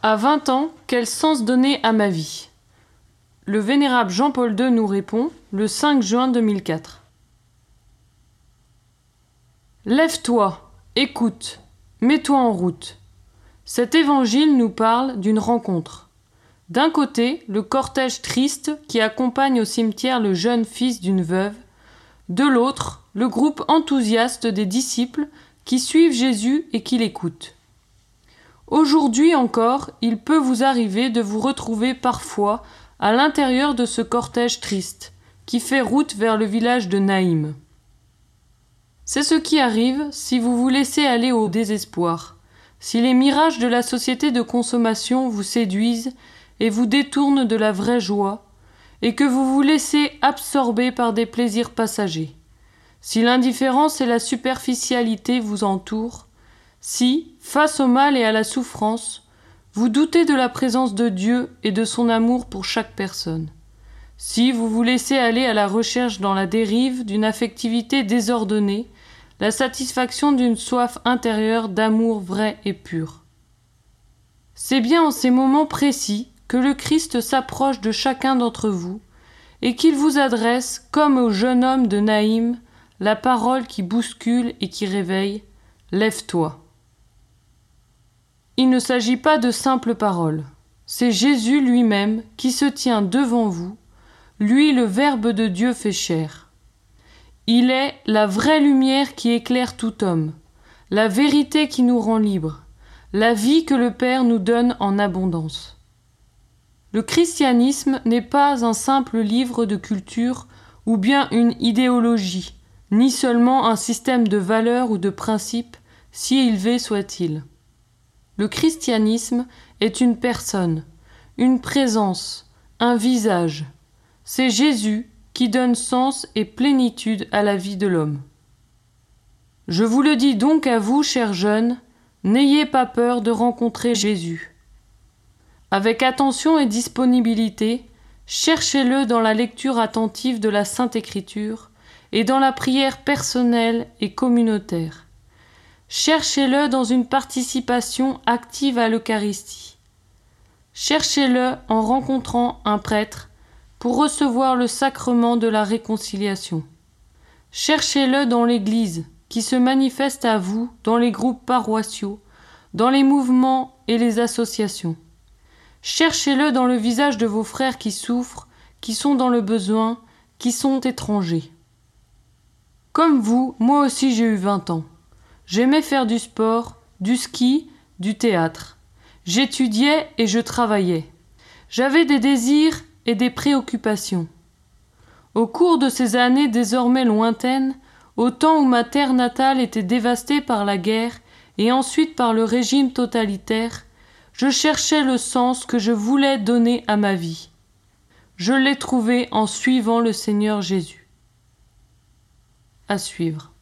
À 20 ans, quel sens donner à ma vie? Le vénérable Jean-Paul II nous répond le 5 juin 2004. Lève-toi, écoute, mets-toi en route. Cet évangile nous parle d'une rencontre. D'un côté, le cortège triste qui accompagne au cimetière le jeune fils d'une veuve, de l'autre, le groupe enthousiaste des disciples qui suivent Jésus et qui l'écoutent. Aujourd'hui encore, il peut vous arriver de vous retrouver parfois à l'intérieur de ce cortège triste qui fait route vers le village de Naïm. C'est ce qui arrive si vous vous laissez aller au désespoir, si les mirages de la société de consommation vous séduisent et vous détournent de la vraie joie, et que vous vous laissez absorber par des plaisirs passagers, si l'indifférence et la superficialité vous entourent, si, face au mal et à la souffrance, vous doutez de la présence de Dieu et de son amour pour chaque personne, si vous vous laissez aller à la recherche dans la dérive d'une affectivité désordonnée, la satisfaction d'une soif intérieure d'amour vrai et pur. C'est bien en ces moments précis que le Christ s'approche de chacun d'entre vous, et qu'il vous adresse, comme au jeune homme de Naïm, la parole qui bouscule et qui réveille Lève-toi. Il ne s'agit pas de simples paroles. C'est Jésus lui-même qui se tient devant vous, lui le Verbe de Dieu fait chair. Il est la vraie lumière qui éclaire tout homme, la vérité qui nous rend libres, la vie que le Père nous donne en abondance. Le christianisme n'est pas un simple livre de culture ou bien une idéologie, ni seulement un système de valeurs ou de principes, si élevé soit-il. Le christianisme est une personne, une présence, un visage. C'est Jésus qui donne sens et plénitude à la vie de l'homme. Je vous le dis donc à vous, chers jeunes, n'ayez pas peur de rencontrer Jésus. Avec attention et disponibilité, cherchez-le dans la lecture attentive de la Sainte Écriture et dans la prière personnelle et communautaire. Cherchez-le dans une participation active à l'Eucharistie. Cherchez-le en rencontrant un prêtre pour recevoir le sacrement de la réconciliation. Cherchez-le dans l'Église qui se manifeste à vous dans les groupes paroissiaux, dans les mouvements et les associations. Cherchez-le dans le visage de vos frères qui souffrent, qui sont dans le besoin, qui sont étrangers. Comme vous, moi aussi j'ai eu vingt ans. J'aimais faire du sport, du ski, du théâtre. J'étudiais et je travaillais. J'avais des désirs et des préoccupations. Au cours de ces années désormais lointaines, au temps où ma terre natale était dévastée par la guerre et ensuite par le régime totalitaire, je cherchais le sens que je voulais donner à ma vie. Je l'ai trouvé en suivant le Seigneur Jésus. À suivre.